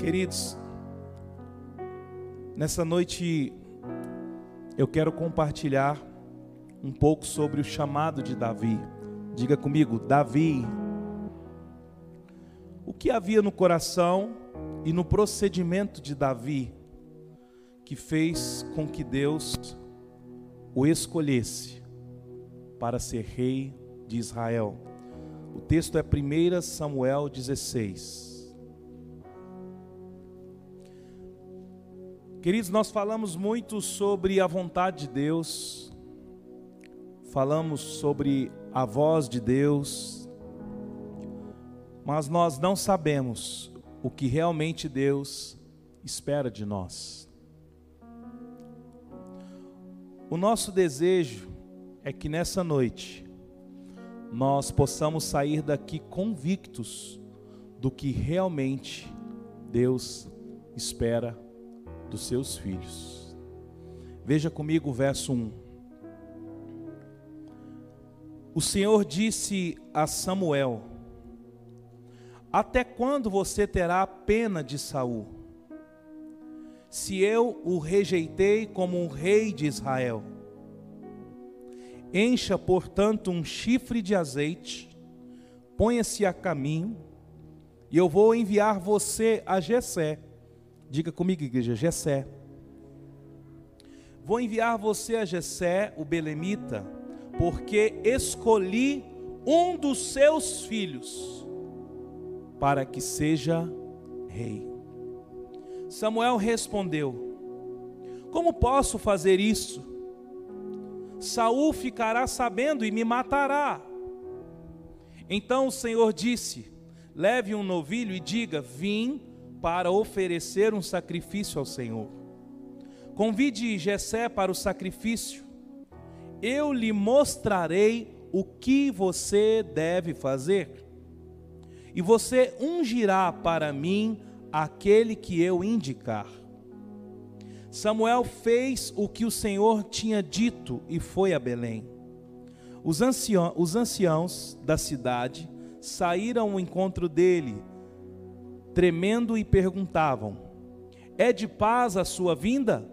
Queridos, nessa noite eu quero compartilhar um pouco sobre o chamado de Davi. Diga comigo, Davi. O que havia no coração e no procedimento de Davi que fez com que Deus o escolhesse para ser rei de Israel? O texto é 1 Samuel 16. Queridos, nós falamos muito sobre a vontade de Deus, falamos sobre a voz de Deus, mas nós não sabemos o que realmente Deus espera de nós. O nosso desejo é que nessa noite nós possamos sair daqui convictos do que realmente Deus espera dos seus filhos. Veja comigo o verso 1. O Senhor disse a Samuel: Até quando você terá pena de Saul? Se eu o rejeitei como um rei de Israel. Encha, portanto, um chifre de azeite, ponha-se a caminho, e eu vou enviar você a Jessé Diga comigo, igreja, Jessé. Vou enviar você a Jessé, o belemita, porque escolhi um dos seus filhos para que seja rei. Samuel respondeu: Como posso fazer isso? Saul ficará sabendo e me matará. Então o Senhor disse: Leve um novilho e diga: Vim para oferecer um sacrifício ao Senhor. Convide Jessé para o sacrifício. Eu lhe mostrarei o que você deve fazer. E você ungirá para mim aquele que eu indicar. Samuel fez o que o Senhor tinha dito e foi a Belém. Os os anciãos da cidade saíram ao encontro dele tremendo e perguntavam: É de paz a sua vinda?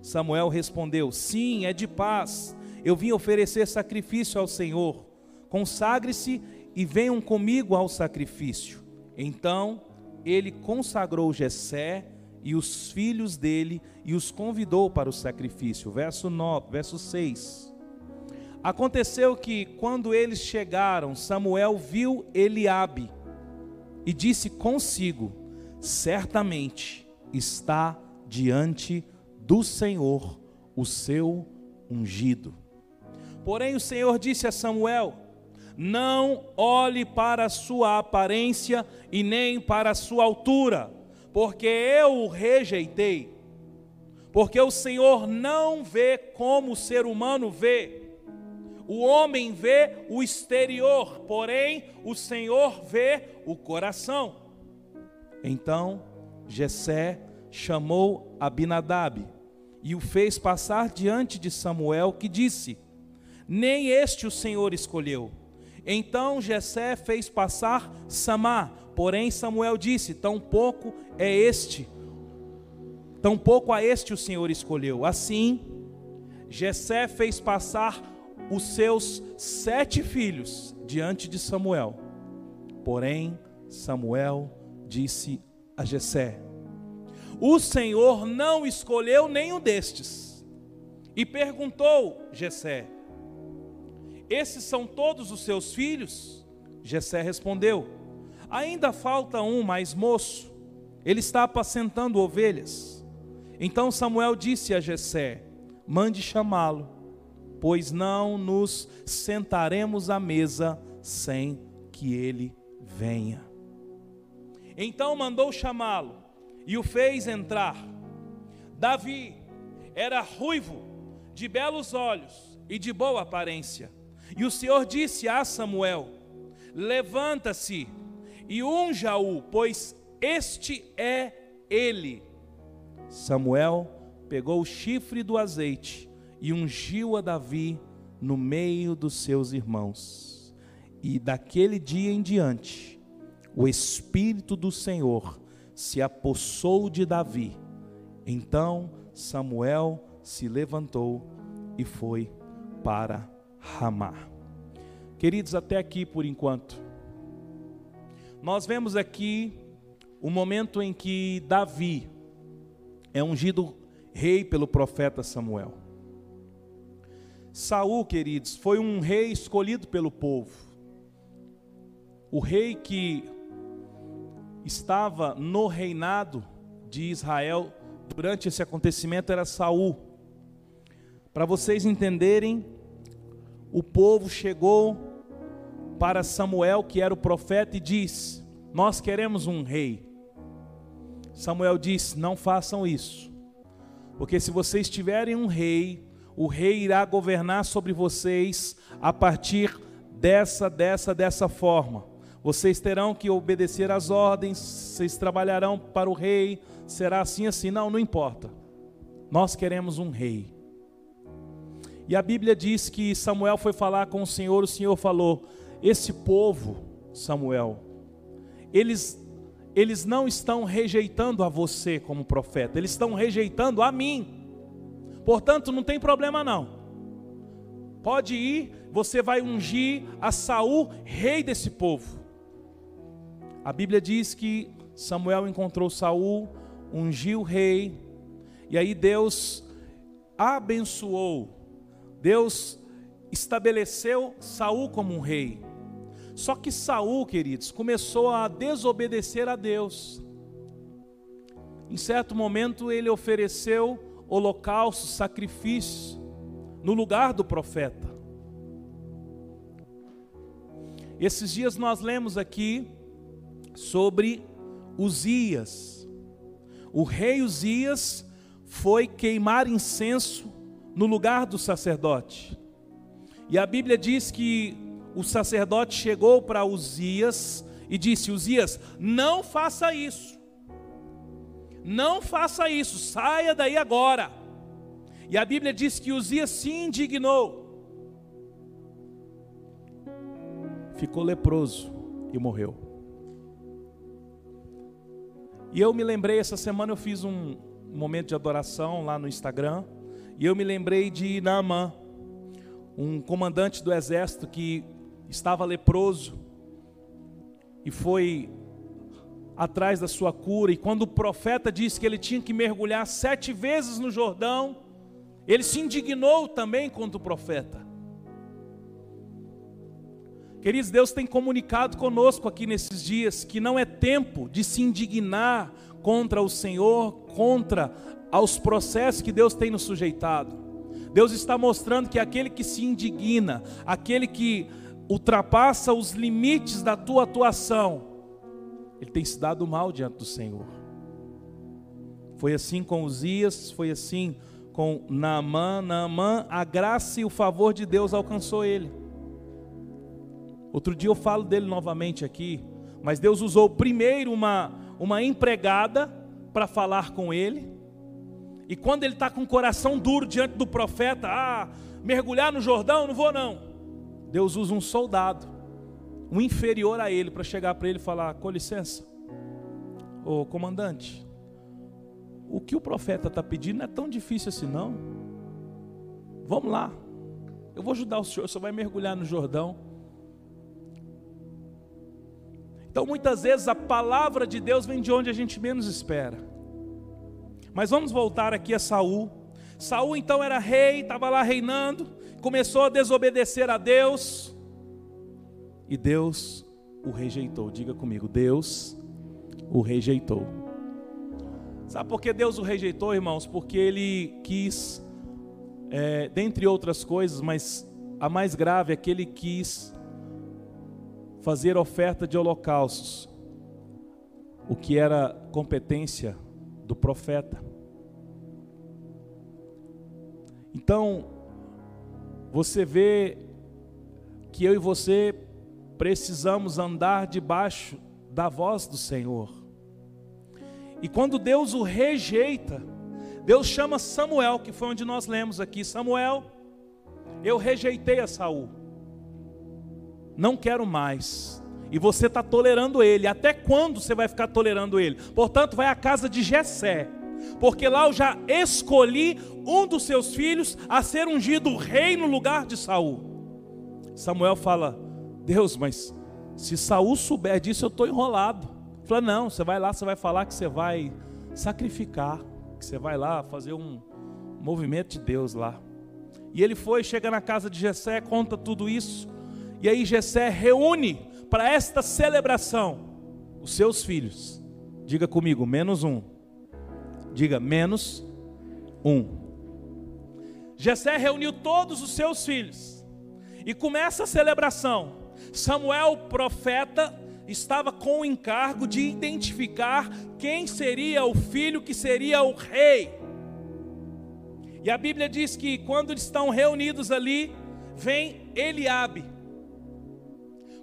Samuel respondeu: Sim, é de paz. Eu vim oferecer sacrifício ao Senhor. Consagre-se e venham comigo ao sacrifício. Então ele consagrou Jessé e os filhos dele e os convidou para o sacrifício. Verso 9, verso 6. Aconteceu que quando eles chegaram, Samuel viu Eliabe e disse consigo: Certamente está diante do Senhor o seu ungido. Porém, o Senhor disse a Samuel: Não olhe para a sua aparência e nem para a sua altura, porque eu o rejeitei. Porque o Senhor não vê como o ser humano vê o homem vê o exterior, porém o Senhor vê o coração. Então Jessé chamou Abinadab e o fez passar diante de Samuel, que disse: Nem este o Senhor escolheu. Então Jessé fez passar Samá, porém Samuel disse: Tampouco é este, tampouco a este o Senhor escolheu. Assim, Jessé fez passar os seus sete filhos diante de Samuel. Porém, Samuel disse a Jessé: O Senhor não escolheu nenhum destes. E perguntou Jessé: Esses são todos os seus filhos? Jessé respondeu: Ainda falta um mais moço. Ele está apacentando ovelhas. Então Samuel disse a Jessé: Mande chamá-lo pois não nos sentaremos à mesa sem que ele venha. Então mandou chamá-lo e o fez entrar. Davi era ruivo, de belos olhos e de boa aparência. E o Senhor disse a Samuel: Levanta-se e unja-o, pois este é ele. Samuel pegou o chifre do azeite e ungiu a Davi no meio dos seus irmãos. E daquele dia em diante, o Espírito do Senhor se apossou de Davi. Então Samuel se levantou e foi para Ramá. Queridos, até aqui por enquanto. Nós vemos aqui o momento em que Davi é ungido rei pelo profeta Samuel. Saul, queridos, foi um rei escolhido pelo povo. O rei que estava no reinado de Israel durante esse acontecimento era Saul. Para vocês entenderem, o povo chegou para Samuel, que era o profeta, e disse: Nós queremos um rei. Samuel disse: Não façam isso, porque se vocês tiverem um rei, o rei irá governar sobre vocês a partir dessa, dessa, dessa forma. Vocês terão que obedecer às ordens, vocês trabalharão para o rei, será assim, assim. Não, não importa. Nós queremos um rei. E a Bíblia diz que Samuel foi falar com o Senhor, o Senhor falou: Esse povo, Samuel, eles, eles não estão rejeitando a você como profeta, eles estão rejeitando a mim. Portanto, não tem problema não. Pode ir, você vai ungir a Saul, rei desse povo. A Bíblia diz que Samuel encontrou Saul, ungiu o rei, e aí Deus abençoou. Deus estabeleceu Saul como um rei. Só que Saul, queridos, começou a desobedecer a Deus. Em certo momento ele ofereceu holocaustos, sacrifícios, no lugar do profeta. Esses dias nós lemos aqui sobre Uzias. O rei Uzias foi queimar incenso no lugar do sacerdote. E a Bíblia diz que o sacerdote chegou para Uzias e disse: Uzias, não faça isso. Não faça isso, saia daí agora. E a Bíblia diz que Uzias se indignou, ficou leproso e morreu. E eu me lembrei, essa semana eu fiz um momento de adoração lá no Instagram, e eu me lembrei de Naamã, um comandante do exército que estava leproso e foi atrás da sua cura. E quando o profeta disse que ele tinha que mergulhar sete vezes no Jordão, ele se indignou também contra o profeta. Queridos, Deus tem comunicado conosco aqui nesses dias que não é tempo de se indignar contra o Senhor, contra aos processos que Deus tem nos sujeitado. Deus está mostrando que aquele que se indigna, aquele que ultrapassa os limites da tua atuação, ele tem se dado mal diante do Senhor. Foi assim com Uzias, foi assim com Naamã. Naamã, a graça e o favor de Deus alcançou ele. Outro dia eu falo dele novamente aqui, mas Deus usou primeiro uma, uma empregada para falar com ele. E quando ele está com o coração duro diante do profeta, ah, mergulhar no Jordão, não vou não. Deus usa um soldado um inferior a ele para chegar para ele e falar: com licença, ô comandante, o que o profeta está pedindo não é tão difícil assim, não. Vamos lá, eu vou ajudar o senhor, Você vai mergulhar no Jordão. Então, muitas vezes a palavra de Deus vem de onde a gente menos espera. Mas vamos voltar aqui a Saul. Saul então era rei, estava lá reinando, começou a desobedecer a Deus e Deus o rejeitou. Diga comigo, Deus o rejeitou. Sabe por que Deus o rejeitou, irmãos? Porque ele quis, é, dentre outras coisas, mas a mais grave é que ele quis fazer oferta de holocaustos, o que era competência do profeta. Então, você vê que eu e você precisamos andar debaixo da voz do Senhor. E quando Deus o rejeita, Deus chama Samuel, que foi onde nós lemos aqui, Samuel, eu rejeitei a Saul. Não quero mais. E você está tolerando ele. Até quando você vai ficar tolerando ele? Portanto, vai à casa de Jessé. Porque lá eu já escolhi um dos seus filhos a ser ungido rei no lugar de Saul. Samuel fala: Deus, mas se Saul souber disso, eu estou enrolado. Fala, não, você vai lá, você vai falar que você vai sacrificar, que você vai lá fazer um movimento de Deus lá. E ele foi, chega na casa de Jessé, conta tudo isso. E aí Jessé reúne para esta celebração os seus filhos. Diga comigo, menos um. Diga, menos um. Jessé reuniu todos os seus filhos. E começa a celebração. Samuel, profeta, estava com o encargo de identificar quem seria o filho que seria o rei. E a Bíblia diz que quando estão reunidos ali, vem Eliabe.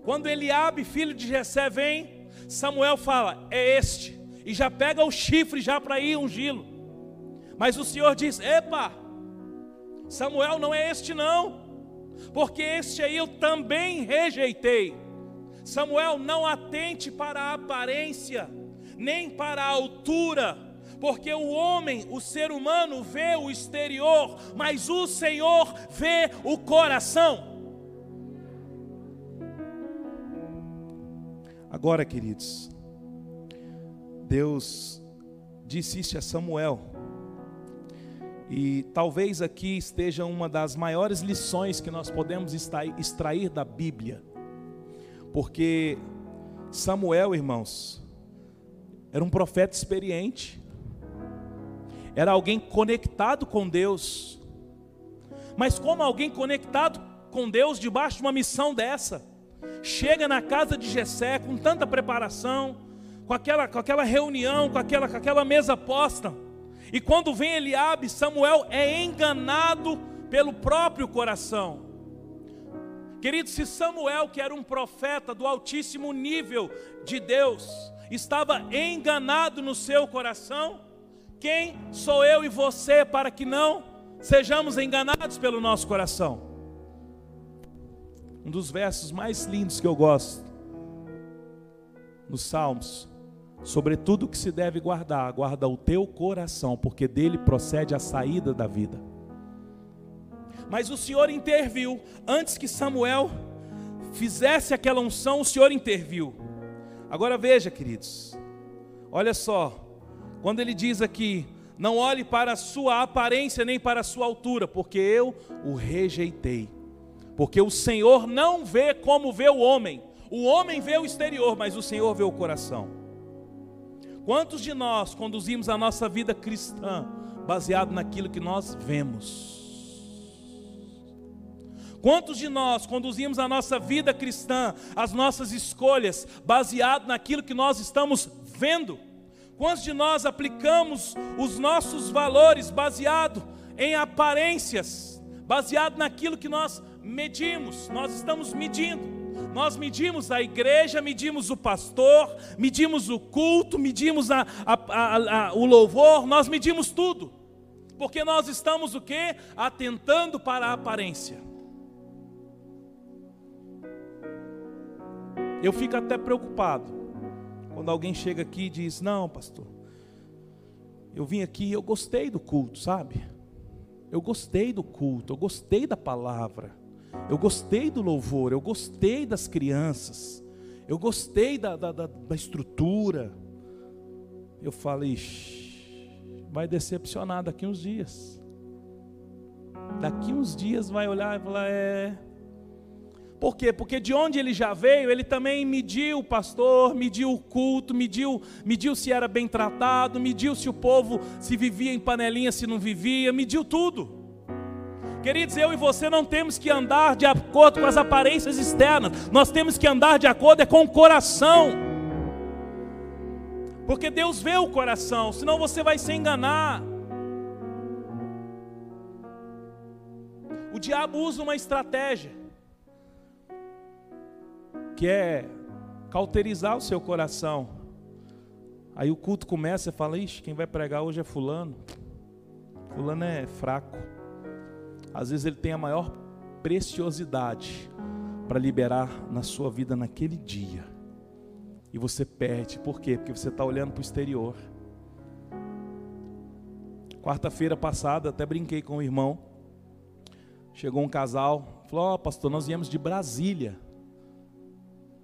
Quando Eliabe, filho de Jessé, vem, Samuel fala: "É este". E já pega o chifre já para ir ungí-lo. Mas o Senhor diz: "Epa! Samuel não é este não, porque este aí eu também rejeitei". Samuel, não atente para a aparência, nem para a altura, porque o homem, o ser humano, vê o exterior, mas o Senhor vê o coração. Agora, queridos, Deus disse isso a Samuel, e talvez aqui esteja uma das maiores lições que nós podemos extrair da Bíblia. Porque Samuel, irmãos, era um profeta experiente, era alguém conectado com Deus, mas como alguém conectado com Deus debaixo de uma missão dessa, chega na casa de Jessé com tanta preparação, com aquela, com aquela reunião, com aquela, com aquela mesa posta, e quando vem Eliabe, Samuel é enganado pelo próprio coração. Querido, se Samuel, que era um profeta do altíssimo nível de Deus, estava enganado no seu coração, quem sou eu e você para que não sejamos enganados pelo nosso coração? Um dos versos mais lindos que eu gosto, nos Salmos, sobretudo que se deve guardar, guarda o teu coração, porque dele procede a saída da vida. Mas o Senhor interviu. Antes que Samuel fizesse aquela unção, o Senhor interviu. Agora veja, queridos. Olha só. Quando ele diz aqui: Não olhe para a sua aparência nem para a sua altura, porque eu o rejeitei. Porque o Senhor não vê como vê o homem. O homem vê o exterior, mas o Senhor vê o coração. Quantos de nós conduzimos a nossa vida cristã baseado naquilo que nós vemos? Quantos de nós conduzimos a nossa vida cristã, as nossas escolhas, baseado naquilo que nós estamos vendo? Quantos de nós aplicamos os nossos valores baseado em aparências, baseado naquilo que nós medimos? Nós estamos medindo. Nós medimos a igreja, medimos o pastor, medimos o culto, medimos a, a, a, o louvor, nós medimos tudo. Porque nós estamos o que? Atentando para a aparência. Eu fico até preocupado quando alguém chega aqui e diz: Não, pastor, eu vim aqui e eu gostei do culto, sabe? Eu gostei do culto, eu gostei da palavra, eu gostei do louvor, eu gostei das crianças, eu gostei da, da, da, da estrutura. Eu falei, vai decepcionar daqui uns dias. Daqui uns dias vai olhar e falar: É, por quê? Porque de onde ele já veio, ele também mediu o pastor, mediu o culto, mediu, mediu se era bem tratado, mediu se o povo se vivia em panelinha, se não vivia, mediu tudo. Queridos, eu e você não temos que andar de acordo com as aparências externas, nós temos que andar de acordo é com o coração. Porque Deus vê o coração, senão você vai se enganar. O diabo usa uma estratégia que é cauterizar o seu coração. Aí o culto começa e fala: Ixi, quem vai pregar hoje é Fulano. Fulano é fraco. Às vezes ele tem a maior preciosidade para liberar na sua vida naquele dia. E você perde. Por quê? Porque você está olhando para o exterior. Quarta-feira passada, até brinquei com o irmão. Chegou um casal, falou: Ó, oh, pastor, nós viemos de Brasília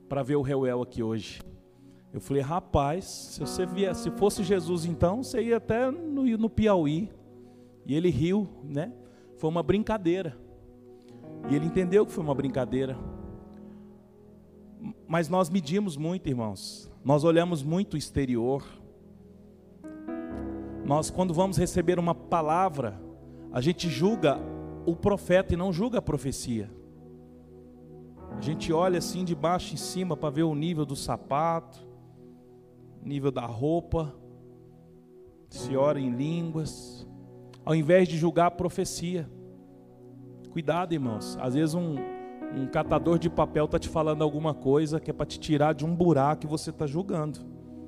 para ver o Reuel aqui hoje. Eu falei: Rapaz, se você viesse, se fosse Jesus então, você ia até no, no Piauí. E ele riu, né? Foi uma brincadeira. E ele entendeu que foi uma brincadeira. Mas nós medimos muito, irmãos. Nós olhamos muito o exterior. Nós, quando vamos receber uma palavra, a gente julga o profeta e não julga a profecia. A gente olha assim de baixo em cima para ver o nível do sapato, nível da roupa, se ora em línguas, ao invés de julgar a profecia. Cuidado, irmãos. Às vezes um, um catador de papel está te falando alguma coisa que é para te tirar de um buraco e você está julgando.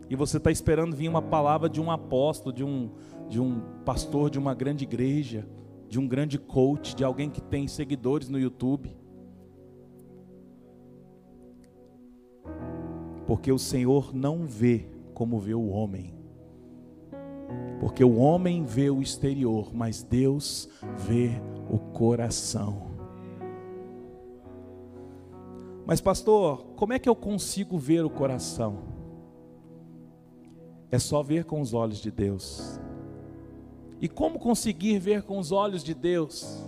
E você está esperando vir uma palavra de um apóstolo, de um, de um pastor de uma grande igreja, de um grande coach, de alguém que tem seguidores no YouTube. Porque o Senhor não vê como vê o homem. Porque o homem vê o exterior, mas Deus vê o coração. Mas, pastor, como é que eu consigo ver o coração? É só ver com os olhos de Deus. E como conseguir ver com os olhos de Deus?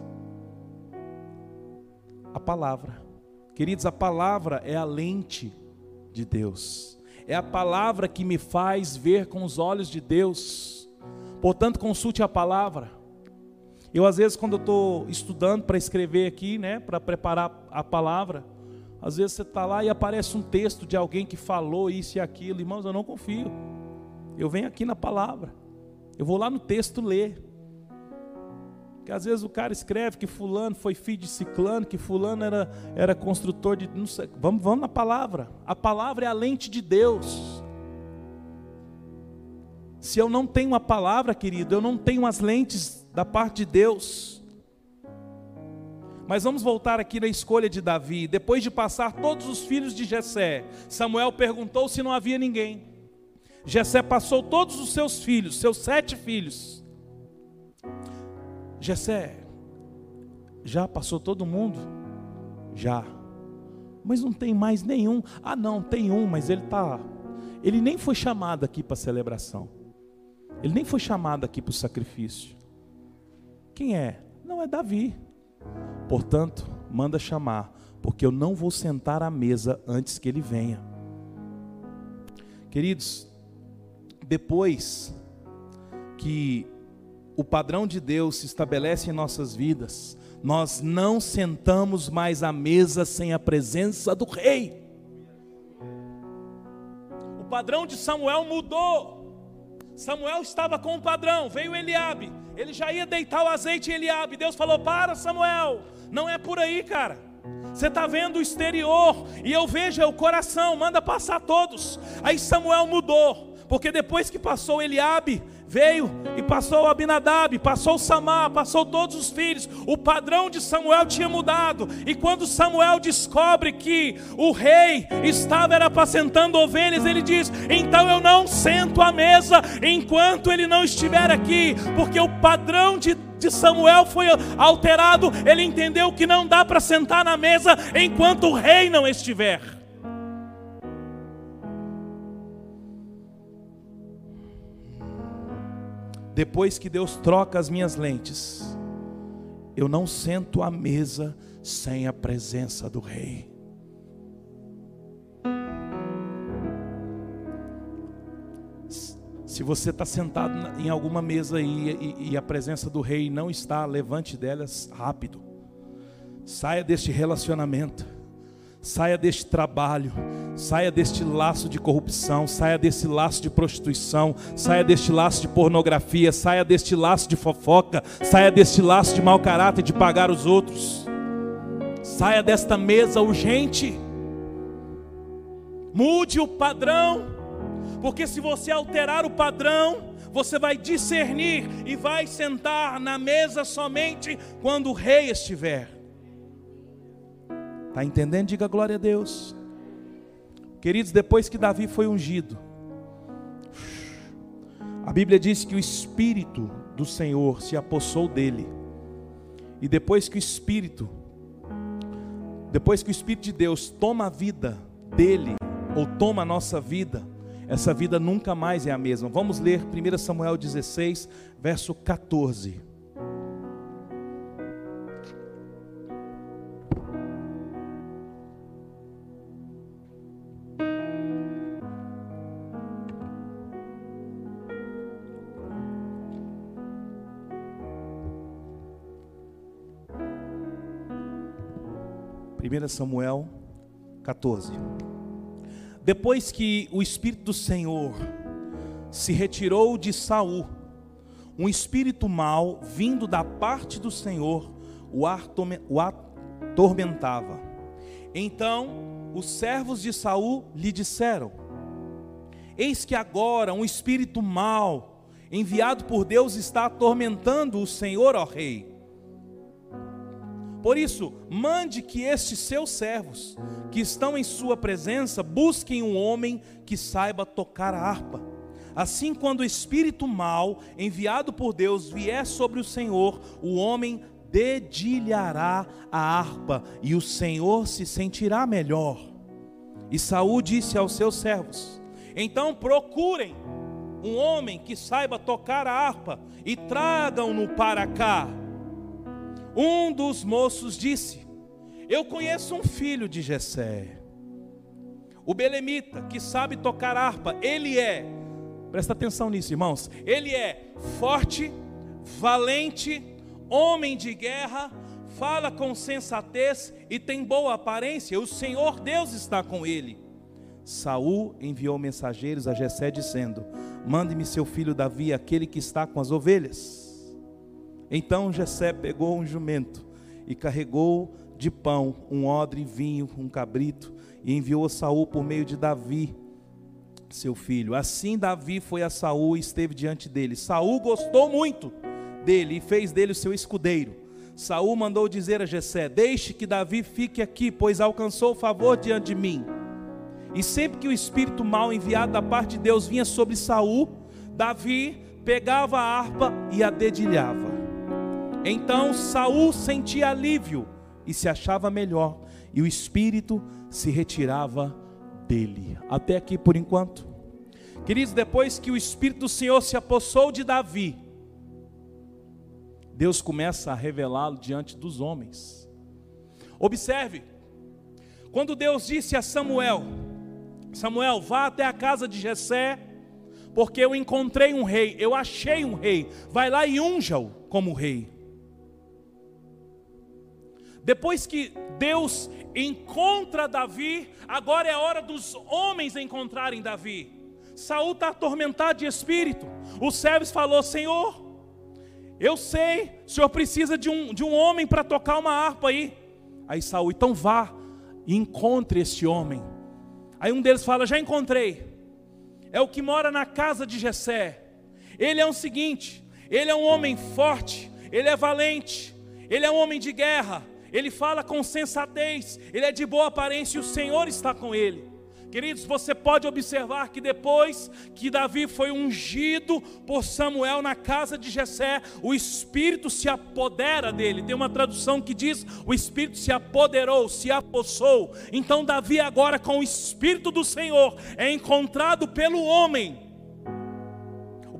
A palavra. Queridos, a palavra é a lente de Deus. É a palavra que me faz ver com os olhos de Deus. Portanto, consulte a palavra. Eu, às vezes, quando eu estou estudando para escrever aqui, né, para preparar a palavra, às vezes você está lá e aparece um texto de alguém que falou isso e aquilo. Irmãos, eu não confio. Eu venho aqui na palavra. Eu vou lá no texto ler. Porque às vezes o cara escreve que fulano foi filho de ciclano, que fulano era, era construtor de. Não sei, vamos, vamos na palavra. A palavra é a lente de Deus. Se eu não tenho a palavra, querido, eu não tenho as lentes da parte de Deus. Mas vamos voltar aqui na escolha de Davi. Depois de passar todos os filhos de Jessé, Samuel perguntou se não havia ninguém. Jessé passou todos os seus filhos, seus sete filhos. Jessé, já passou todo mundo? Já. Mas não tem mais nenhum. Ah, não, tem um, mas ele tá. Ele nem foi chamado aqui para a celebração. Ele nem foi chamado aqui para o sacrifício. Quem é? Não é Davi. Portanto, manda chamar, porque eu não vou sentar à mesa antes que ele venha. Queridos, depois que o padrão de Deus se estabelece em nossas vidas, nós não sentamos mais à mesa sem a presença do rei. O padrão de Samuel mudou. Samuel estava com um padrão, veio Eliabe, ele já ia deitar o azeite em Eliabe. Deus falou: Para, Samuel, não é por aí, cara. Você está vendo o exterior e eu vejo é o coração, manda passar todos. Aí Samuel mudou, porque depois que passou Eliabe, veio e passou Abinadab, passou Samar, passou todos os filhos. O padrão de Samuel tinha mudado. E quando Samuel descobre que o rei estava era apacentando ovelhas, ele diz: "Então eu não sento à mesa enquanto ele não estiver aqui, porque o padrão de de Samuel foi alterado, ele entendeu que não dá para sentar na mesa enquanto o rei não estiver. Depois que Deus troca as minhas lentes, eu não sento à mesa sem a presença do Rei. Se você está sentado em alguma mesa e, e, e, a presença do Rei não está, levante delas rápido. Saia deste relacionamento. Saia deste trabalho, saia deste laço de corrupção, saia desse laço de prostituição, saia deste laço de pornografia, saia deste laço de fofoca, saia deste laço de mau caráter de pagar os outros. Saia desta mesa urgente. Mude o padrão, porque se você alterar o padrão, você vai discernir e vai sentar na mesa somente quando o rei estiver. Está entendendo? Diga glória a Deus. Queridos, depois que Davi foi ungido, a Bíblia diz que o Espírito do Senhor se apossou dele. E depois que o Espírito, depois que o Espírito de Deus toma a vida dele, ou toma a nossa vida, essa vida nunca mais é a mesma. Vamos ler 1 Samuel 16, verso 14. Primeira Samuel 14. Depois que o espírito do Senhor se retirou de Saul, um espírito mau vindo da parte do Senhor o atormentava. Então os servos de Saul lhe disseram: Eis que agora um espírito mau, enviado por Deus, está atormentando o Senhor, ó rei. Por isso, mande que estes seus servos, que estão em sua presença, busquem um homem que saiba tocar a harpa. Assim, quando o espírito mau, enviado por Deus, vier sobre o Senhor, o homem dedilhará a harpa e o Senhor se sentirá melhor. E Saul disse aos seus servos: Então procurem um homem que saiba tocar a harpa e tragam-no para cá. Um dos moços disse: Eu conheço um filho de Jessé, o belemita, que sabe tocar harpa. Ele é, presta atenção nisso, irmãos. Ele é forte, valente, homem de guerra, fala com sensatez e tem boa aparência. O Senhor Deus está com ele. Saul enviou mensageiros a Jessé dizendo: Mande-me seu filho Davi, aquele que está com as ovelhas. Então Jessé pegou um jumento e carregou de pão um odre, vinho, um cabrito e enviou a Saul por meio de Davi, seu filho. Assim Davi foi a Saul e esteve diante dele. Saul gostou muito dele e fez dele o seu escudeiro. Saul mandou dizer a Jessé: Deixe que Davi fique aqui, pois alcançou favor diante de mim. E sempre que o espírito mal enviado da parte de Deus vinha sobre Saul, Davi pegava a harpa e a dedilhava. Então Saul sentia alívio e se achava melhor, e o espírito se retirava dele. Até aqui por enquanto. Queridos, depois que o espírito do Senhor se apossou de Davi, Deus começa a revelá-lo diante dos homens. Observe, quando Deus disse a Samuel: Samuel, vá até a casa de Jessé, porque eu encontrei um rei, eu achei um rei. Vai lá e unja-o como rei. Depois que Deus encontra Davi, agora é a hora dos homens encontrarem Davi. Saul está atormentado de espírito. O servo falou: Senhor, eu sei, o senhor precisa de um, de um homem para tocar uma harpa aí. Aí Saul, então vá e encontre esse homem. Aí um deles fala: Já encontrei. É o que mora na casa de Jessé. Ele é o seguinte: ele é um homem forte, ele é valente, ele é um homem de guerra, ele fala com sensatez, ele é de boa aparência e o Senhor está com ele. Queridos, você pode observar que depois que Davi foi ungido por Samuel na casa de Jessé, o Espírito se apodera dele. Tem uma tradução que diz: o Espírito se apoderou, se apossou. Então Davi agora com o Espírito do Senhor é encontrado pelo homem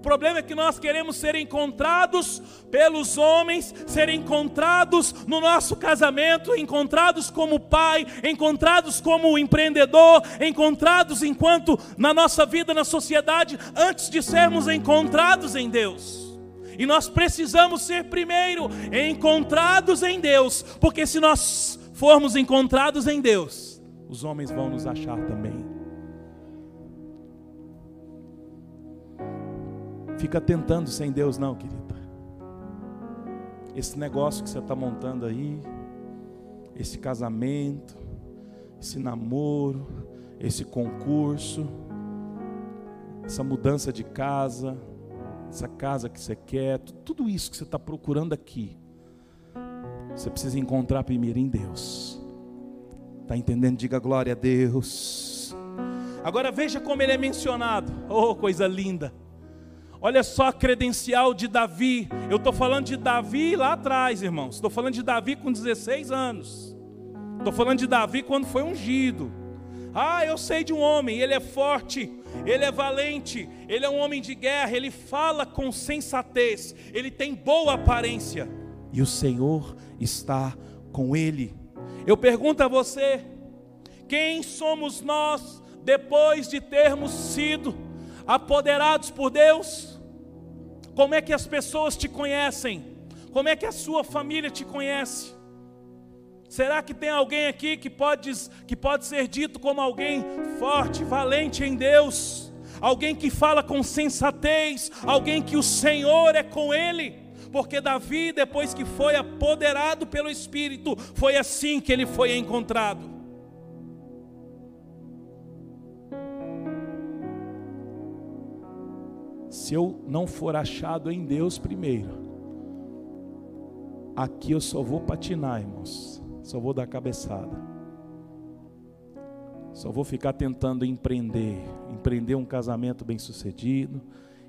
problema é que nós queremos ser encontrados pelos homens, ser encontrados no nosso casamento, encontrados como pai, encontrados como empreendedor, encontrados enquanto na nossa vida na sociedade, antes de sermos encontrados em Deus. E nós precisamos ser primeiro encontrados em Deus, porque se nós formos encontrados em Deus, os homens vão nos achar também. Fica tentando sem Deus, não, querida. Esse negócio que você está montando aí, esse casamento, esse namoro, esse concurso, essa mudança de casa, essa casa que você quer, tudo isso que você está procurando aqui, você precisa encontrar primeiro em Deus. Está entendendo? Diga glória a Deus. Agora veja como ele é mencionado. Oh, coisa linda. Olha só a credencial de Davi. Eu estou falando de Davi lá atrás, irmãos. Estou falando de Davi com 16 anos. Estou falando de Davi quando foi ungido. Ah, eu sei de um homem, ele é forte, ele é valente, ele é um homem de guerra, ele fala com sensatez, ele tem boa aparência, e o Senhor está com ele. Eu pergunto a você: quem somos nós depois de termos sido apoderados por Deus? Como é que as pessoas te conhecem? Como é que a sua família te conhece? Será que tem alguém aqui que pode, que pode ser dito como alguém forte, valente em Deus? Alguém que fala com sensatez, alguém que o Senhor é com ele? Porque Davi, depois que foi apoderado pelo Espírito, foi assim que ele foi encontrado. Se eu não for achado em Deus primeiro, aqui eu só vou patinar, irmãos. Só vou dar cabeçada. Só vou ficar tentando empreender, empreender um casamento bem-sucedido,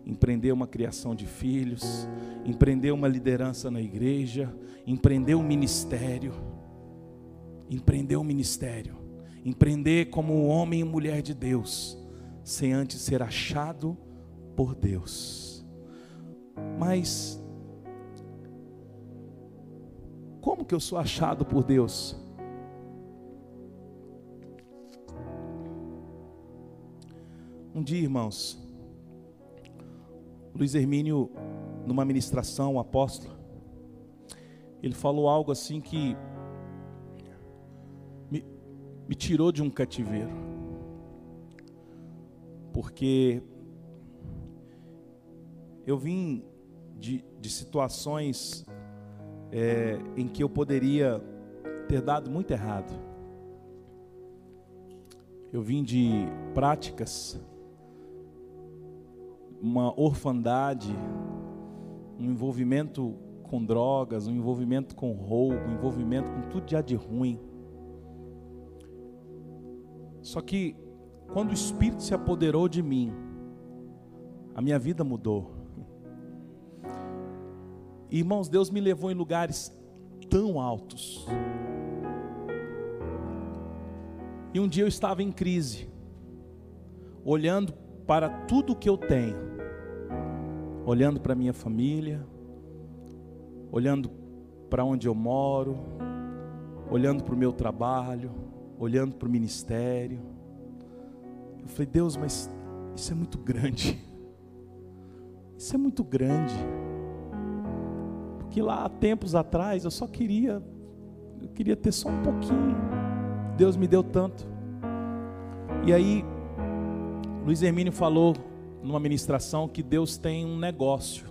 empreender uma criação de filhos, empreender uma liderança na igreja, empreender um ministério, empreender um ministério, empreender como homem e mulher de Deus, sem antes ser achado por Deus. Mas como que eu sou achado por Deus? Um dia, irmãos, Luiz Hermínio, numa ministração, um apóstolo, ele falou algo assim que me, me tirou de um cativeiro, porque eu vim de, de situações é, em que eu poderia ter dado muito errado. Eu vim de práticas, uma orfandade, um envolvimento com drogas, um envolvimento com roubo, um envolvimento com tudo de há de ruim. Só que quando o Espírito se apoderou de mim, a minha vida mudou. Irmãos, Deus me levou em lugares tão altos. E um dia eu estava em crise, olhando para tudo que eu tenho, olhando para minha família, olhando para onde eu moro, olhando para o meu trabalho, olhando para o ministério. Eu falei, Deus, mas isso é muito grande. Isso é muito grande que lá há tempos atrás eu só queria, eu queria ter só um pouquinho. Deus me deu tanto. E aí, Luiz Hermínio falou numa ministração que Deus tem um negócio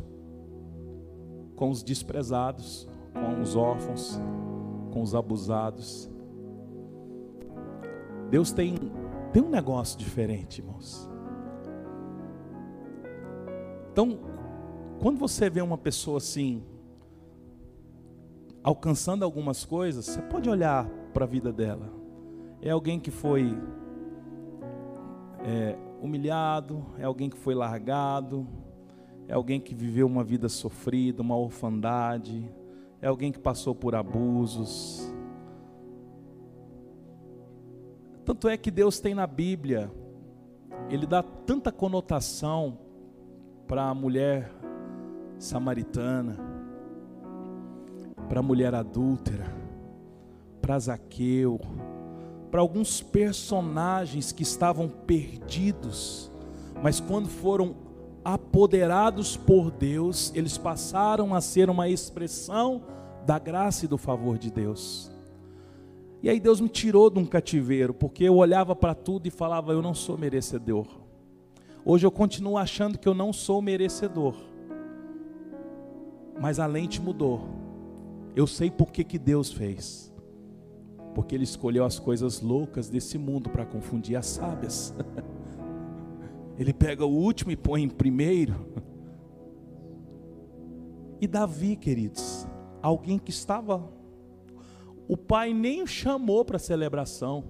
com os desprezados, com os órfãos, com os abusados. Deus tem, tem um negócio diferente, irmãos. Então, quando você vê uma pessoa assim, alcançando algumas coisas, você pode olhar para a vida dela. É alguém que foi é, humilhado, é alguém que foi largado, é alguém que viveu uma vida sofrida, uma orfandade, é alguém que passou por abusos. Tanto é que Deus tem na Bíblia, Ele dá tanta conotação para a mulher samaritana para a mulher adúltera, para Zaqueu, para alguns personagens que estavam perdidos, mas quando foram apoderados por Deus, eles passaram a ser uma expressão da graça e do favor de Deus. E aí Deus me tirou de um cativeiro, porque eu olhava para tudo e falava, eu não sou merecedor. Hoje eu continuo achando que eu não sou merecedor. Mas a lente mudou. Eu sei por que, que Deus fez. Porque Ele escolheu as coisas loucas desse mundo para confundir as sábias. Ele pega o último e põe em primeiro. E Davi, queridos, alguém que estava. O pai nem o chamou para a celebração.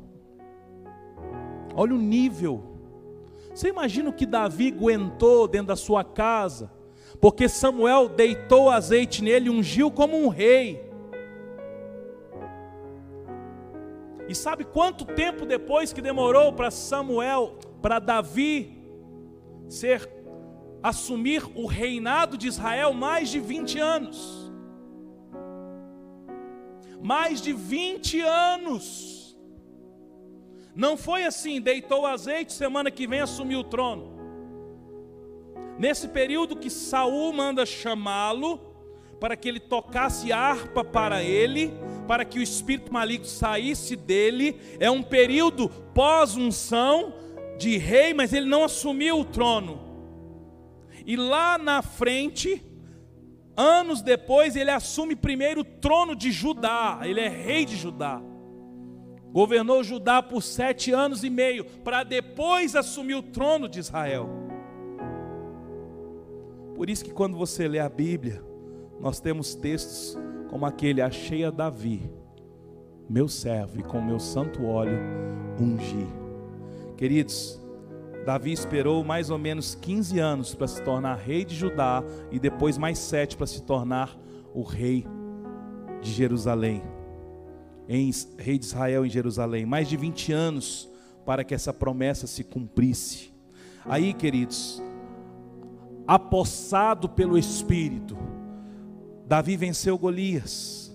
Olha o nível Você imagina o que Davi aguentou dentro da sua casa, porque Samuel deitou azeite nele ungiu como um rei. E sabe quanto tempo depois que demorou para Samuel, para Davi ser assumir o reinado de Israel? Mais de 20 anos. Mais de 20 anos. Não foi assim, deitou azeite, semana que vem assumiu o trono. Nesse período que Saul manda chamá-lo, para que ele tocasse harpa para ele, para que o espírito maligno saísse dele. É um período pós-unção de rei, mas ele não assumiu o trono. E lá na frente, anos depois, ele assume primeiro o trono de Judá, ele é rei de Judá. Governou Judá por sete anos e meio, para depois assumir o trono de Israel. Por isso que quando você lê a Bíblia, nós temos textos como aquele: Achei a Davi, meu servo, e com meu santo óleo ungi. Queridos, Davi esperou mais ou menos 15 anos para se tornar rei de Judá e depois mais sete para se tornar o rei de Jerusalém, em, rei de Israel em Jerusalém. Mais de 20 anos para que essa promessa se cumprisse. Aí, queridos, apossado pelo Espírito, Davi venceu Golias.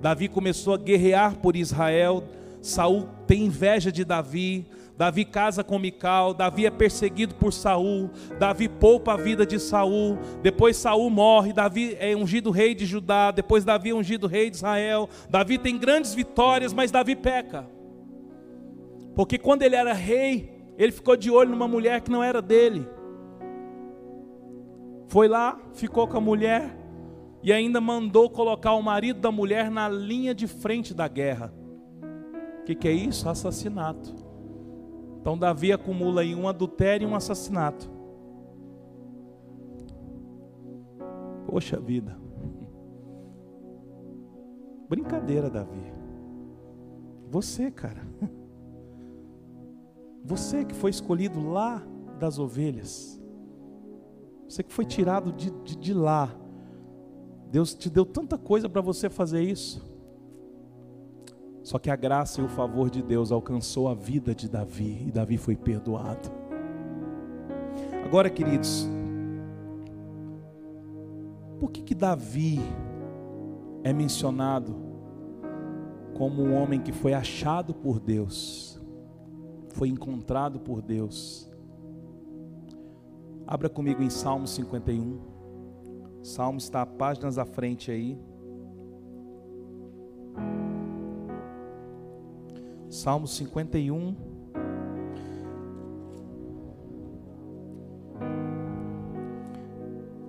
Davi começou a guerrear por Israel. Saul tem inveja de Davi. Davi casa com Mical, Davi é perseguido por Saul, Davi poupa a vida de Saul, depois Saul morre, Davi é ungido rei de Judá, depois Davi é ungido rei de Israel. Davi tem grandes vitórias, mas Davi peca. Porque quando ele era rei, ele ficou de olho numa mulher que não era dele. Foi lá, ficou com a mulher, e ainda mandou colocar o marido da mulher na linha de frente da guerra. O que, que é isso? Assassinato. Então Davi acumula aí um adultério e um assassinato. Poxa vida. Brincadeira, Davi. Você, cara. Você que foi escolhido lá das ovelhas. Você que foi tirado de, de, de lá Deus te deu tanta coisa para você fazer isso. Só que a graça e o favor de Deus alcançou a vida de Davi e Davi foi perdoado. Agora, queridos, por que que Davi é mencionado como um homem que foi achado por Deus, foi encontrado por Deus? Abra comigo em Salmo 51. Salmo está páginas à frente aí. Salmo 51.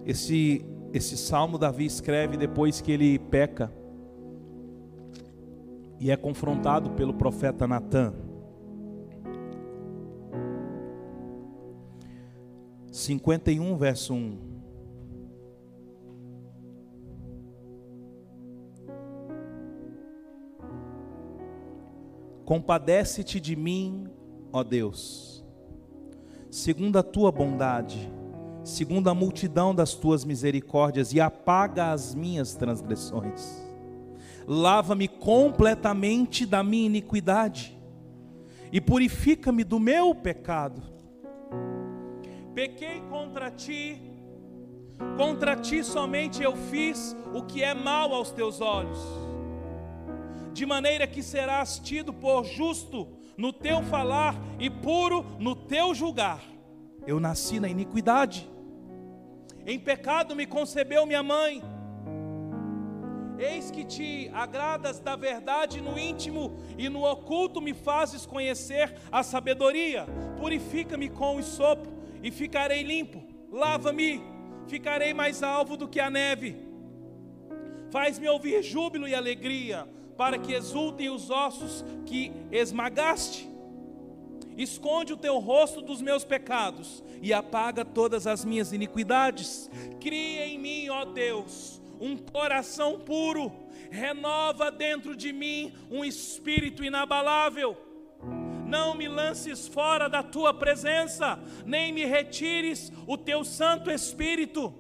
Esse, esse salmo Davi escreve depois que ele peca e é confrontado pelo profeta Natan. 51, verso 1. Compadece-te de mim, ó Deus, segundo a tua bondade, segundo a multidão das tuas misericórdias, e apaga as minhas transgressões. Lava-me completamente da minha iniquidade, e purifica-me do meu pecado. Pequei contra ti, contra ti somente eu fiz o que é mal aos teus olhos de maneira que serás tido por justo no teu falar e puro no teu julgar. Eu nasci na iniquidade, em pecado me concebeu minha mãe. Eis que te agradas da verdade no íntimo e no oculto me fazes conhecer a sabedoria. Purifica-me com o sopro e ficarei limpo. Lava-me, ficarei mais alvo do que a neve. Faz-me ouvir júbilo e alegria para que exultem os ossos que esmagaste. Esconde o teu rosto dos meus pecados e apaga todas as minhas iniquidades. Cria em mim, ó Deus, um coração puro. Renova dentro de mim um espírito inabalável. Não me lances fora da tua presença, nem me retires o teu Santo Espírito.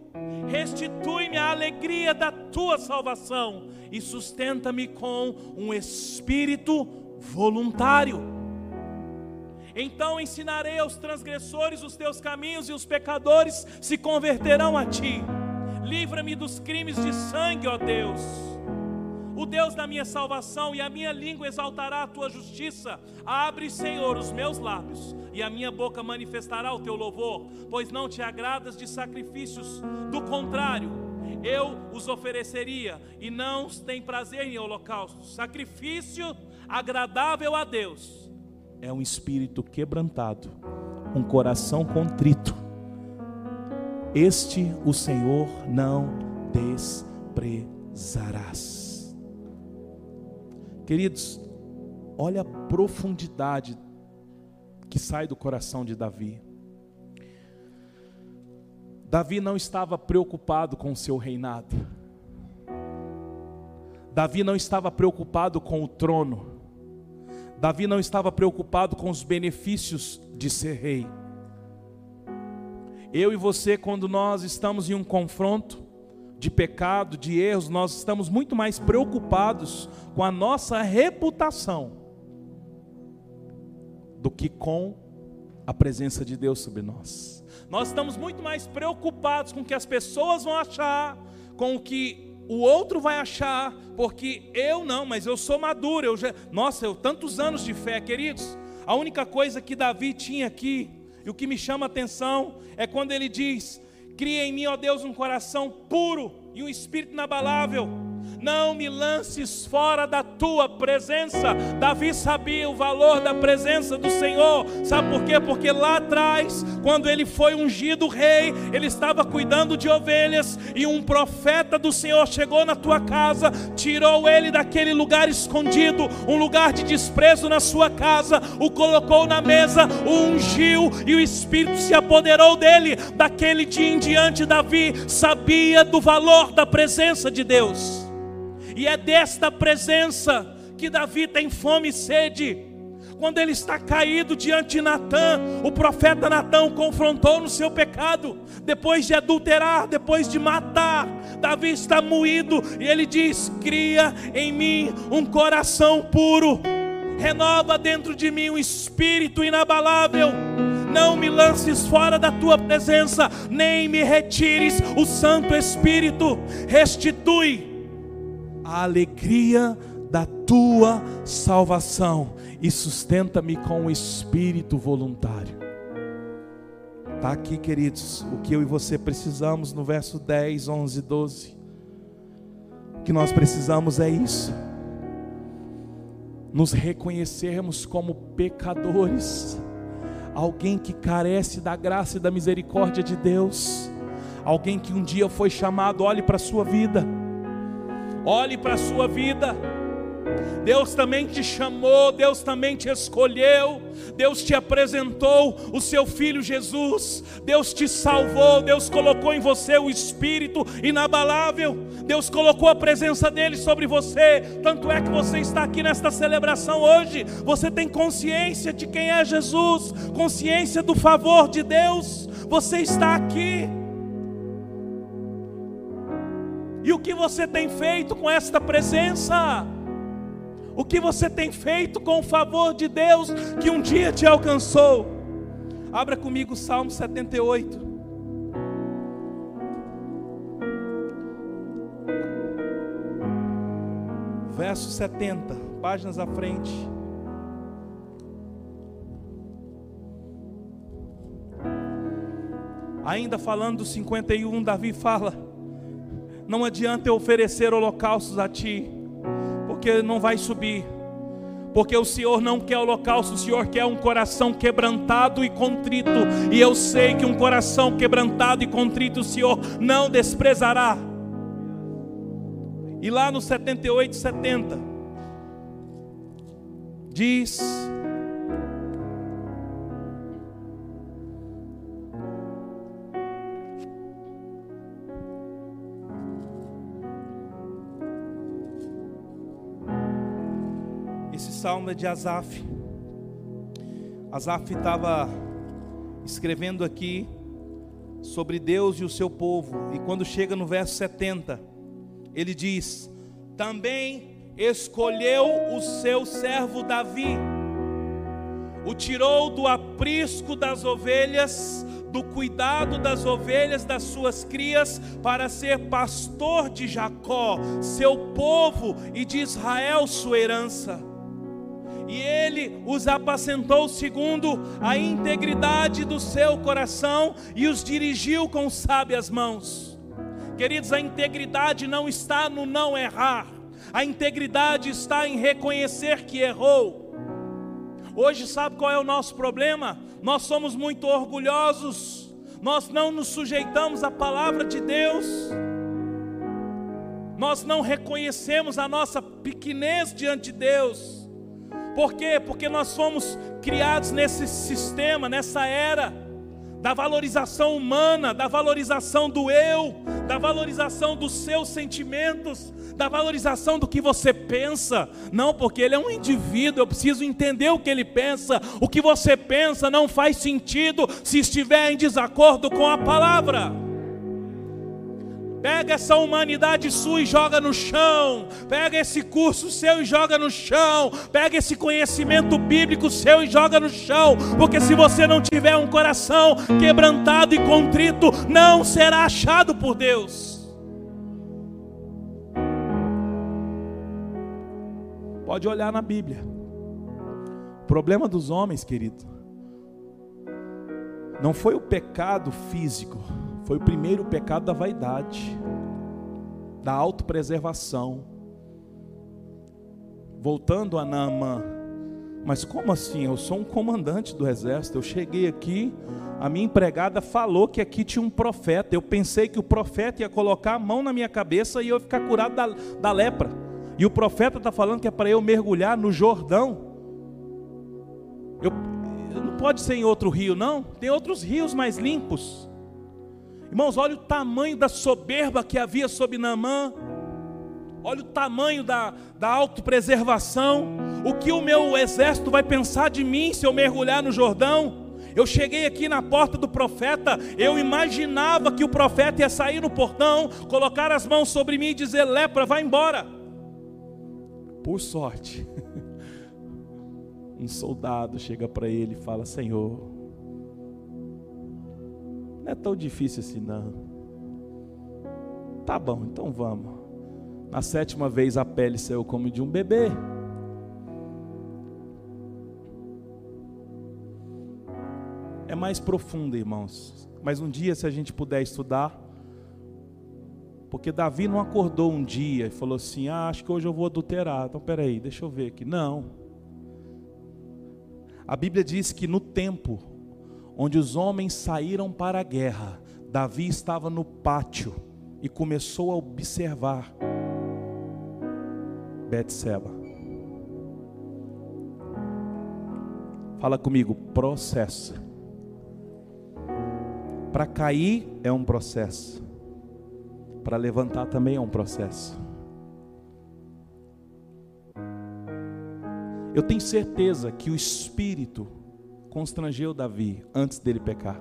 Restitui-me a alegria da tua salvação e sustenta-me com um espírito voluntário. Então ensinarei aos transgressores os teus caminhos e os pecadores se converterão a ti. Livra-me dos crimes de sangue, ó Deus o Deus da minha salvação, e a minha língua exaltará a tua justiça. Abre, Senhor, os meus lábios, e a minha boca manifestará o teu louvor, pois não te agradas de sacrifícios, do contrário, eu os ofereceria, e não tem prazer em holocausto. Sacrifício agradável a Deus é um espírito quebrantado, um coração contrito. Este o Senhor não desprezarás. Queridos, olha a profundidade que sai do coração de Davi. Davi não estava preocupado com o seu reinado. Davi não estava preocupado com o trono. Davi não estava preocupado com os benefícios de ser rei. Eu e você, quando nós estamos em um confronto, de pecado, de erros, nós estamos muito mais preocupados com a nossa reputação do que com a presença de Deus sobre nós. Nós estamos muito mais preocupados com o que as pessoas vão achar, com o que o outro vai achar, porque eu não, mas eu sou maduro, eu já, nossa, eu tantos anos de fé, queridos. A única coisa que Davi tinha aqui, e o que me chama a atenção é quando ele diz: Cria em mim, ó Deus, um coração puro e um espírito inabalável não me lances fora da tua presença. Davi sabia o valor da presença do Senhor, sabe por quê? Porque lá atrás, quando ele foi ungido rei, ele estava cuidando de ovelhas e um profeta do Senhor chegou na tua casa, tirou ele daquele lugar escondido, um lugar de desprezo na sua casa, o colocou na mesa, o ungiu e o Espírito se apoderou dele. Daquele dia em diante, Davi sabia do valor da presença de Deus. E é desta presença que Davi tem fome e sede. Quando ele está caído diante de Natã, o profeta Natã o confrontou no seu pecado, depois de adulterar, depois de matar. Davi está moído e ele diz: Cria em mim um coração puro, renova dentro de mim um espírito inabalável não me lances fora da tua presença, nem me retires o Santo Espírito, restitui a alegria da tua salvação e sustenta-me com o espírito voluntário. Está aqui, queridos, o que eu e você precisamos no verso 10, 11, 12. O que nós precisamos é isso. Nos reconhecermos como pecadores, alguém que carece da graça e da misericórdia de Deus, alguém que um dia foi chamado, olhe para a sua vida Olhe para a sua vida. Deus também te chamou, Deus também te escolheu, Deus te apresentou o seu filho Jesus, Deus te salvou, Deus colocou em você o espírito inabalável, Deus colocou a presença dele sobre você. Tanto é que você está aqui nesta celebração hoje, você tem consciência de quem é Jesus, consciência do favor de Deus, você está aqui. E o que você tem feito com esta presença? O que você tem feito com o favor de Deus que um dia te alcançou? Abra comigo o Salmo 78. Verso 70, páginas à frente. Ainda falando do 51, Davi fala: não adianta eu oferecer holocaustos a ti, porque não vai subir. Porque o Senhor não quer holocausto, o Senhor quer um coração quebrantado e contrito. E eu sei que um coração quebrantado e contrito o Senhor não desprezará. E lá no 78, 70, diz salmo é de Asaf. Asaf estava escrevendo aqui sobre Deus e o seu povo, e quando chega no verso 70, ele diz: Também escolheu o seu servo Davi, o tirou do aprisco das ovelhas, do cuidado das ovelhas das suas crias, para ser pastor de Jacó, seu povo, e de Israel, sua herança e ele os apacentou segundo a integridade do seu coração e os dirigiu com sábias mãos. Queridos, a integridade não está no não errar, a integridade está em reconhecer que errou. Hoje, sabe qual é o nosso problema? Nós somos muito orgulhosos, nós não nos sujeitamos à palavra de Deus, nós não reconhecemos a nossa pequenez diante de Deus. Por quê? Porque nós fomos criados nesse sistema, nessa era da valorização humana, da valorização do eu, da valorização dos seus sentimentos, da valorização do que você pensa. Não, porque ele é um indivíduo, eu preciso entender o que ele pensa. O que você pensa não faz sentido se estiver em desacordo com a palavra. Pega essa humanidade sua e joga no chão. Pega esse curso seu e joga no chão. Pega esse conhecimento bíblico seu e joga no chão. Porque se você não tiver um coração quebrantado e contrito, não será achado por Deus. Pode olhar na Bíblia. O problema dos homens, querido, não foi o pecado físico foi o primeiro pecado da vaidade, da autopreservação. Voltando a Naamã, mas como assim? Eu sou um comandante do exército. Eu cheguei aqui, a minha empregada falou que aqui tinha um profeta. Eu pensei que o profeta ia colocar a mão na minha cabeça e eu ia ficar curado da, da lepra. E o profeta está falando que é para eu mergulhar no Jordão. Eu, não pode ser em outro rio, não. Tem outros rios mais limpos. Irmãos, olha o tamanho da soberba que havia sobre Naamã. Olha o tamanho da, da autopreservação. O que o meu exército vai pensar de mim se eu mergulhar no Jordão? Eu cheguei aqui na porta do profeta, eu imaginava que o profeta ia sair no portão, colocar as mãos sobre mim e dizer: lepra, vai embora. Por sorte, um soldado chega para ele e fala: Senhor, não é tão difícil assim, não. Tá bom, então vamos. Na sétima vez a pele saiu como de um bebê. É mais profunda, irmãos. Mas um dia, se a gente puder estudar, porque Davi não acordou um dia e falou assim: Ah, acho que hoje eu vou adulterar. Então, peraí, deixa eu ver aqui. Não. A Bíblia diz que no tempo onde os homens saíram para a guerra, Davi estava no pátio e começou a observar Betseba. Fala comigo, processo. Para cair é um processo. Para levantar também é um processo. Eu tenho certeza que o Espírito constrangeu Davi antes dele pecar.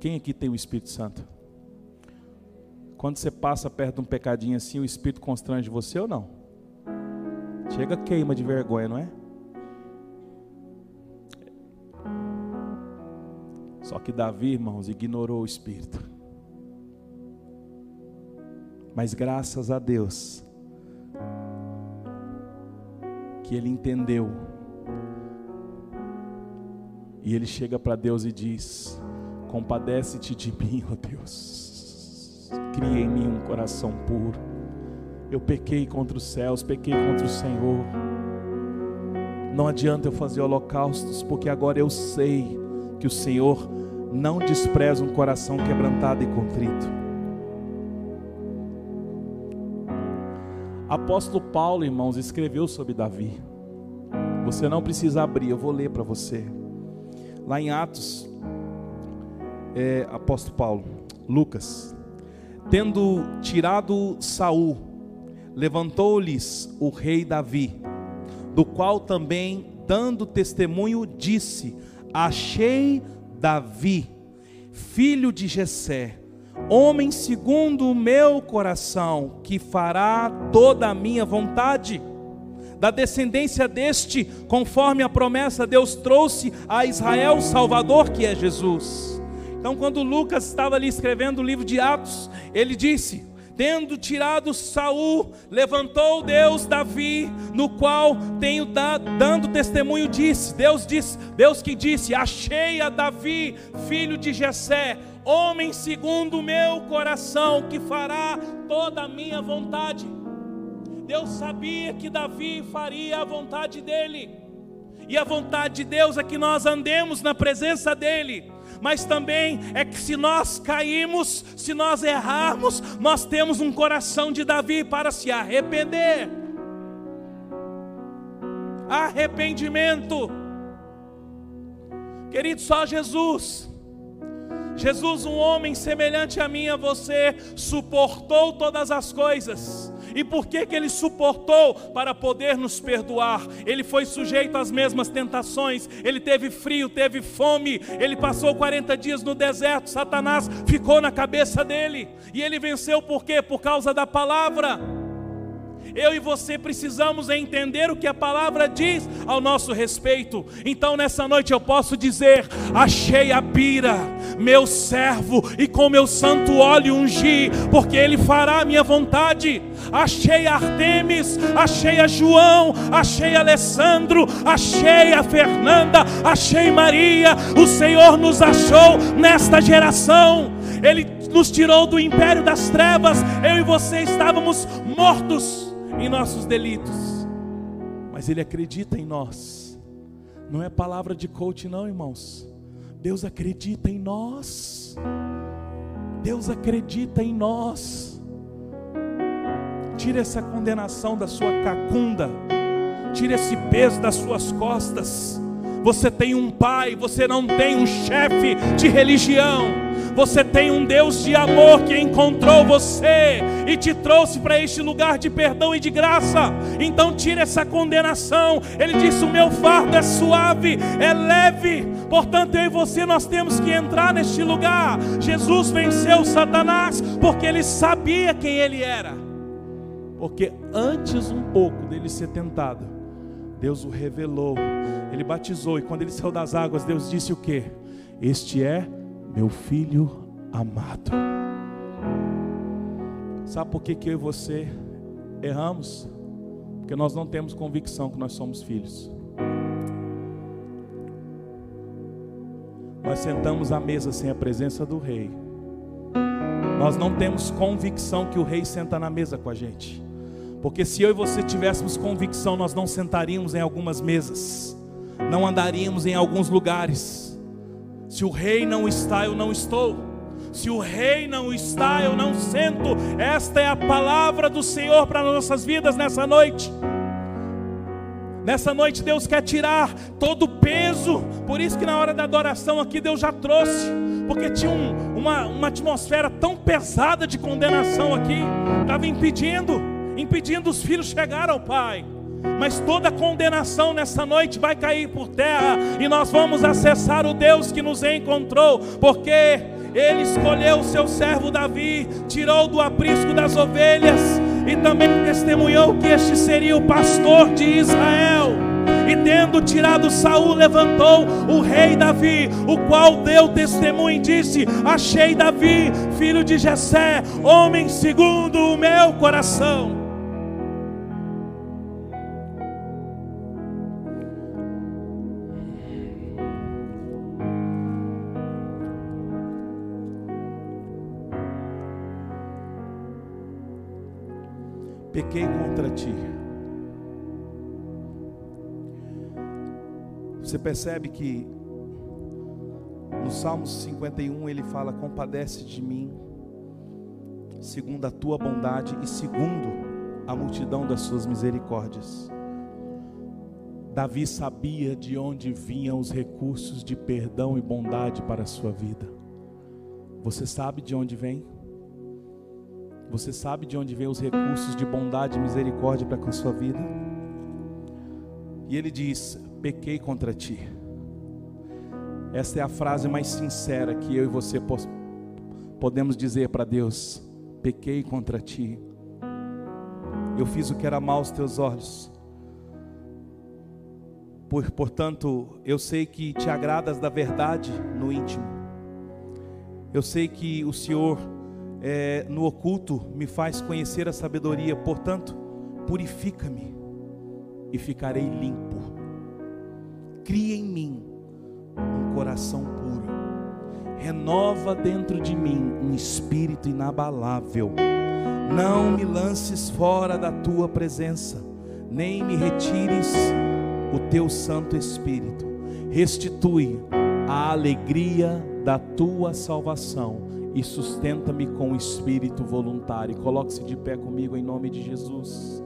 Quem aqui tem o Espírito Santo? Quando você passa perto de um pecadinho assim, o Espírito constrange você ou não? Chega queima de vergonha, não é? Só que Davi, irmãos, ignorou o Espírito. Mas graças a Deus, que ele entendeu e ele chega para Deus e diz: Compadece-te de mim, ó Deus. Cria em mim um coração puro. Eu pequei contra os céus, pequei contra o Senhor. Não adianta eu fazer holocaustos, porque agora eu sei que o Senhor não despreza um coração quebrantado e contrito. Apóstolo Paulo, irmãos, escreveu sobre Davi. Você não precisa abrir, eu vou ler para você. Lá em Atos, é, apóstolo Paulo, Lucas, tendo tirado Saul, levantou-lhes o rei Davi, do qual também dando testemunho, disse: Achei Davi, filho de Jessé, homem segundo o meu coração, que fará toda a minha vontade. Da descendência deste, conforme a promessa, Deus trouxe a Israel o Salvador, que é Jesus. Então, quando Lucas estava ali escrevendo o livro de Atos, ele disse: tendo tirado Saul, levantou Deus Davi, no qual tenho dado, dando testemunho disse, Deus disse, Deus que disse: Achei a Davi, filho de Jessé, homem segundo o meu coração, que fará toda a minha vontade. Deus sabia que Davi faria a vontade dele. E a vontade de Deus é que nós andemos na presença dele mas também é que se nós caímos, se nós errarmos, nós temos um coração de Davi para se arrepender. Arrependimento, querido, só Jesus. Jesus, um homem semelhante a mim a você, suportou todas as coisas e por que, que ele suportou? Para poder nos perdoar. Ele foi sujeito às mesmas tentações. Ele teve frio, teve fome. Ele passou 40 dias no deserto. Satanás ficou na cabeça dele. E ele venceu por quê? Por causa da palavra. Eu e você precisamos entender o que a palavra diz ao nosso respeito. Então nessa noite eu posso dizer: achei a pira, meu servo, e com meu santo óleo ungi, porque ele fará a minha vontade. Achei a Artemis, achei a João, achei a Alessandro, achei a Fernanda, achei Maria. O Senhor nos achou nesta geração. Ele nos tirou do império das trevas. Eu e você estávamos mortos em nossos delitos, mas Ele acredita em nós. Não é palavra de coach, não, irmãos. Deus acredita em nós. Deus acredita em nós. Tira essa condenação da sua cacunda. Tira esse peso das suas costas. Você tem um pai, você não tem um chefe de religião. Você tem um Deus de amor que encontrou você e te trouxe para este lugar de perdão e de graça. Então tira essa condenação. Ele disse: "O meu fardo é suave, é leve". Portanto, eu e você nós temos que entrar neste lugar. Jesus venceu Satanás porque ele sabia quem ele era. Porque antes um pouco dele ser tentado, Deus o revelou. Ele batizou e quando ele saiu das águas, Deus disse o que? Este é meu filho amado. Sabe por que, que eu e você erramos? Porque nós não temos convicção que nós somos filhos. Nós sentamos à mesa sem a presença do rei. Nós não temos convicção que o rei senta na mesa com a gente. Porque se eu e você tivéssemos convicção, nós não sentaríamos em algumas mesas, não andaríamos em alguns lugares se o rei não está, eu não estou. Se o rei não está, eu não sento. Esta é a palavra do Senhor para nossas vidas nessa noite. Nessa noite Deus quer tirar todo o peso. Por isso que na hora da adoração aqui Deus já trouxe. Porque tinha um, uma, uma atmosfera tão pesada de condenação aqui. Estava impedindo, impedindo os filhos chegar ao Pai. Mas toda condenação nessa noite vai cair por terra e nós vamos acessar o Deus que nos encontrou, porque ele escolheu o seu servo Davi, tirou do aprisco das ovelhas e também testemunhou que este seria o pastor de Israel. E tendo tirado Saul, levantou o rei Davi, o qual deu testemunho e disse: Achei Davi, filho de Jessé, homem segundo o meu coração. Pequei contra ti. Você percebe que no Salmo 51 ele fala: Compadece de mim, segundo a tua bondade e segundo a multidão das suas misericórdias. Davi sabia de onde vinham os recursos de perdão e bondade para a sua vida. Você sabe de onde vem? Você sabe de onde vem os recursos de bondade e misericórdia para com a sua vida? E ele diz: pequei contra ti. Esta é a frase mais sincera que eu e você podemos dizer para Deus: pequei contra ti. Eu fiz o que era mal aos teus olhos. Por, portanto, eu sei que te agradas da verdade no íntimo. Eu sei que o Senhor, é, no oculto, me faz conhecer a sabedoria. Portanto, purifica-me e ficarei limpo. Cria em mim um coração puro. Renova dentro de mim um espírito inabalável. Não me lances fora da tua presença, nem me retires o teu Santo Espírito. Restitui a alegria da tua salvação e sustenta-me com o espírito voluntário. Coloque-se de pé comigo em nome de Jesus.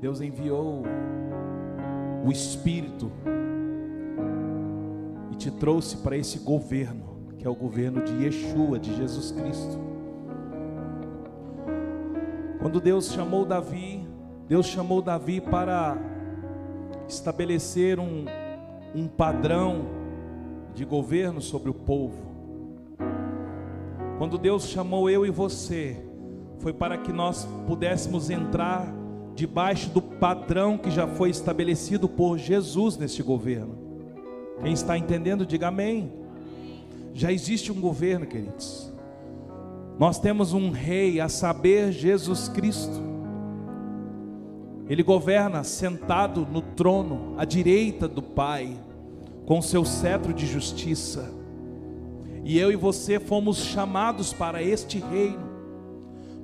Deus enviou o Espírito e te trouxe para esse governo, que é o governo de Yeshua, de Jesus Cristo. Quando Deus chamou Davi, Deus chamou Davi para estabelecer um, um padrão de governo sobre o povo. Quando Deus chamou eu e você, foi para que nós pudéssemos entrar debaixo do padrão que já foi estabelecido por Jesus neste governo. Quem está entendendo, diga amém. Já existe um governo, queridos. Nós temos um rei, a saber, Jesus Cristo. Ele governa sentado no trono, à direita do Pai, com seu cetro de justiça. E eu e você fomos chamados para este reino.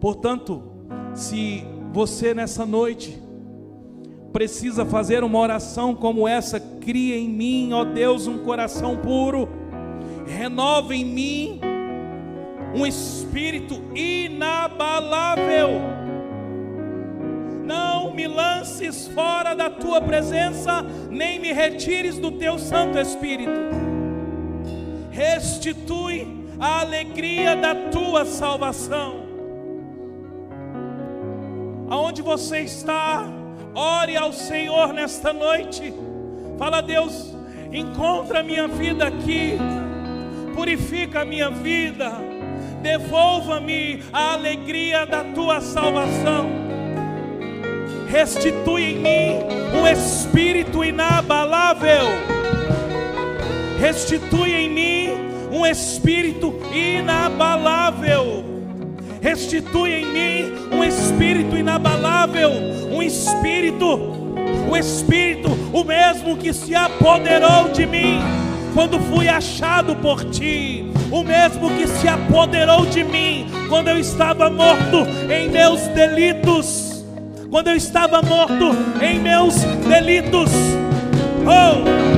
Portanto, se você nessa noite precisa fazer uma oração como essa, cria em mim, ó Deus, um coração puro, renova em mim um espírito inabalável. Não me lances fora da tua presença, nem me retires do teu Santo Espírito. Restitui a alegria da tua salvação. Aonde você está, ore ao Senhor nesta noite. Fala, Deus, encontra a minha vida aqui, purifica a minha vida, devolva-me a alegria da tua salvação, restitui em mim um espírito inabalável, restitui em mim um espírito inabalável, restitui em mim um espírito inabalável, um espírito o Espírito, o mesmo que se apoderou de mim quando fui achado por ti, o mesmo que se apoderou de mim quando eu estava morto em meus delitos, quando eu estava morto em meus delitos. Oh,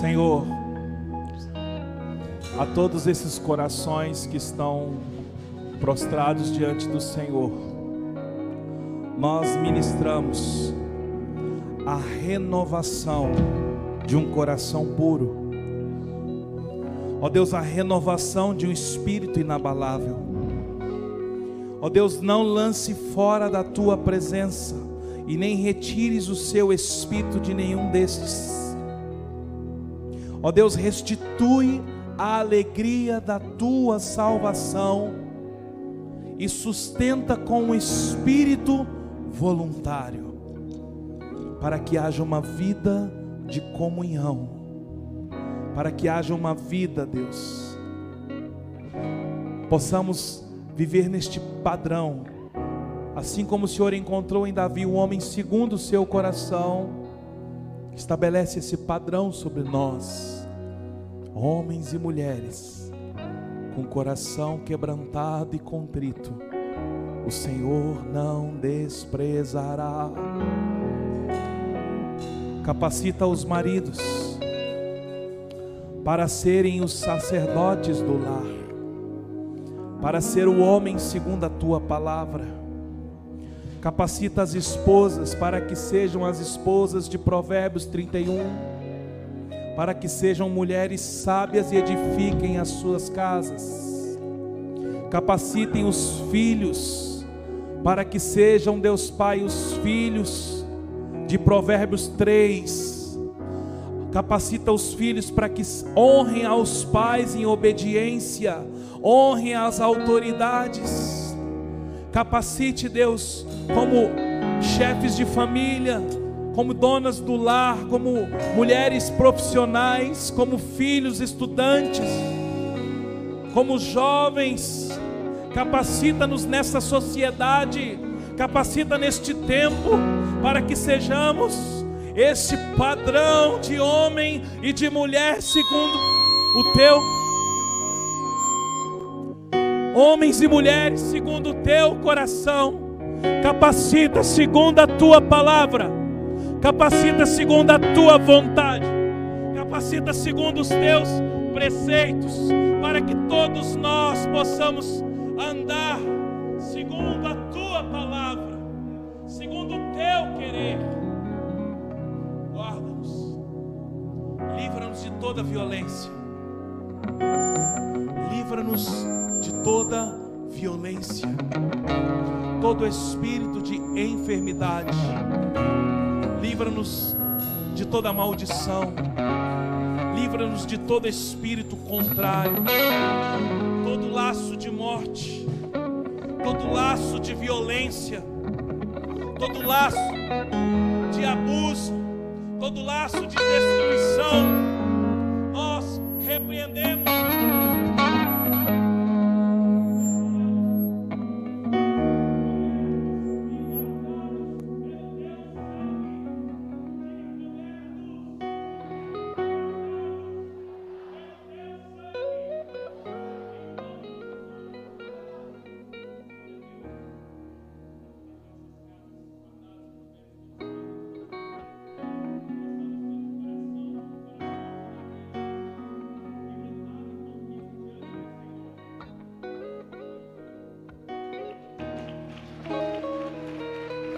Senhor, a todos esses corações que estão prostrados diante do Senhor, nós ministramos a renovação de um coração puro. Ó Deus, a renovação de um espírito inabalável. Ó Deus, não lance fora da tua presença e nem retires o seu espírito de nenhum destes. Ó Deus, restitui a alegria da tua salvação e sustenta com um espírito voluntário, para que haja uma vida de comunhão, para que haja uma vida, Deus, possamos viver neste padrão, assim como o Senhor encontrou em Davi um homem segundo o seu coração, estabelece esse padrão sobre nós, homens e mulheres, com coração quebrantado e contrito, o Senhor não desprezará. Capacita os maridos para serem os sacerdotes do lar, para ser o homem segundo a tua palavra. Capacita as esposas para que sejam as esposas de Provérbios 31, para que sejam mulheres sábias e edifiquem as suas casas. Capacitem os filhos para que sejam, Deus Pai, os filhos de Provérbios 3. Capacita os filhos para que honrem aos pais em obediência, honrem as autoridades. Capacite, Deus, como chefes de família, como donas do lar, como mulheres profissionais, como filhos estudantes, como jovens. Capacita-nos nessa sociedade, capacita neste tempo, para que sejamos esse padrão de homem e de mulher segundo o teu homens e mulheres segundo o teu coração. Capacita segundo a tua palavra. Capacita segundo a tua vontade. Capacita segundo os teus preceitos, para que todos nós possamos andar segundo a tua palavra, segundo o teu querer. Guarda-nos. Livra-nos de toda violência. Livra-nos de toda violência, todo espírito de enfermidade. Livra-nos de toda maldição. Livra-nos de todo espírito contrário, todo laço de morte, todo laço de violência, todo laço de abuso, todo laço de destruição. Nós repreendemos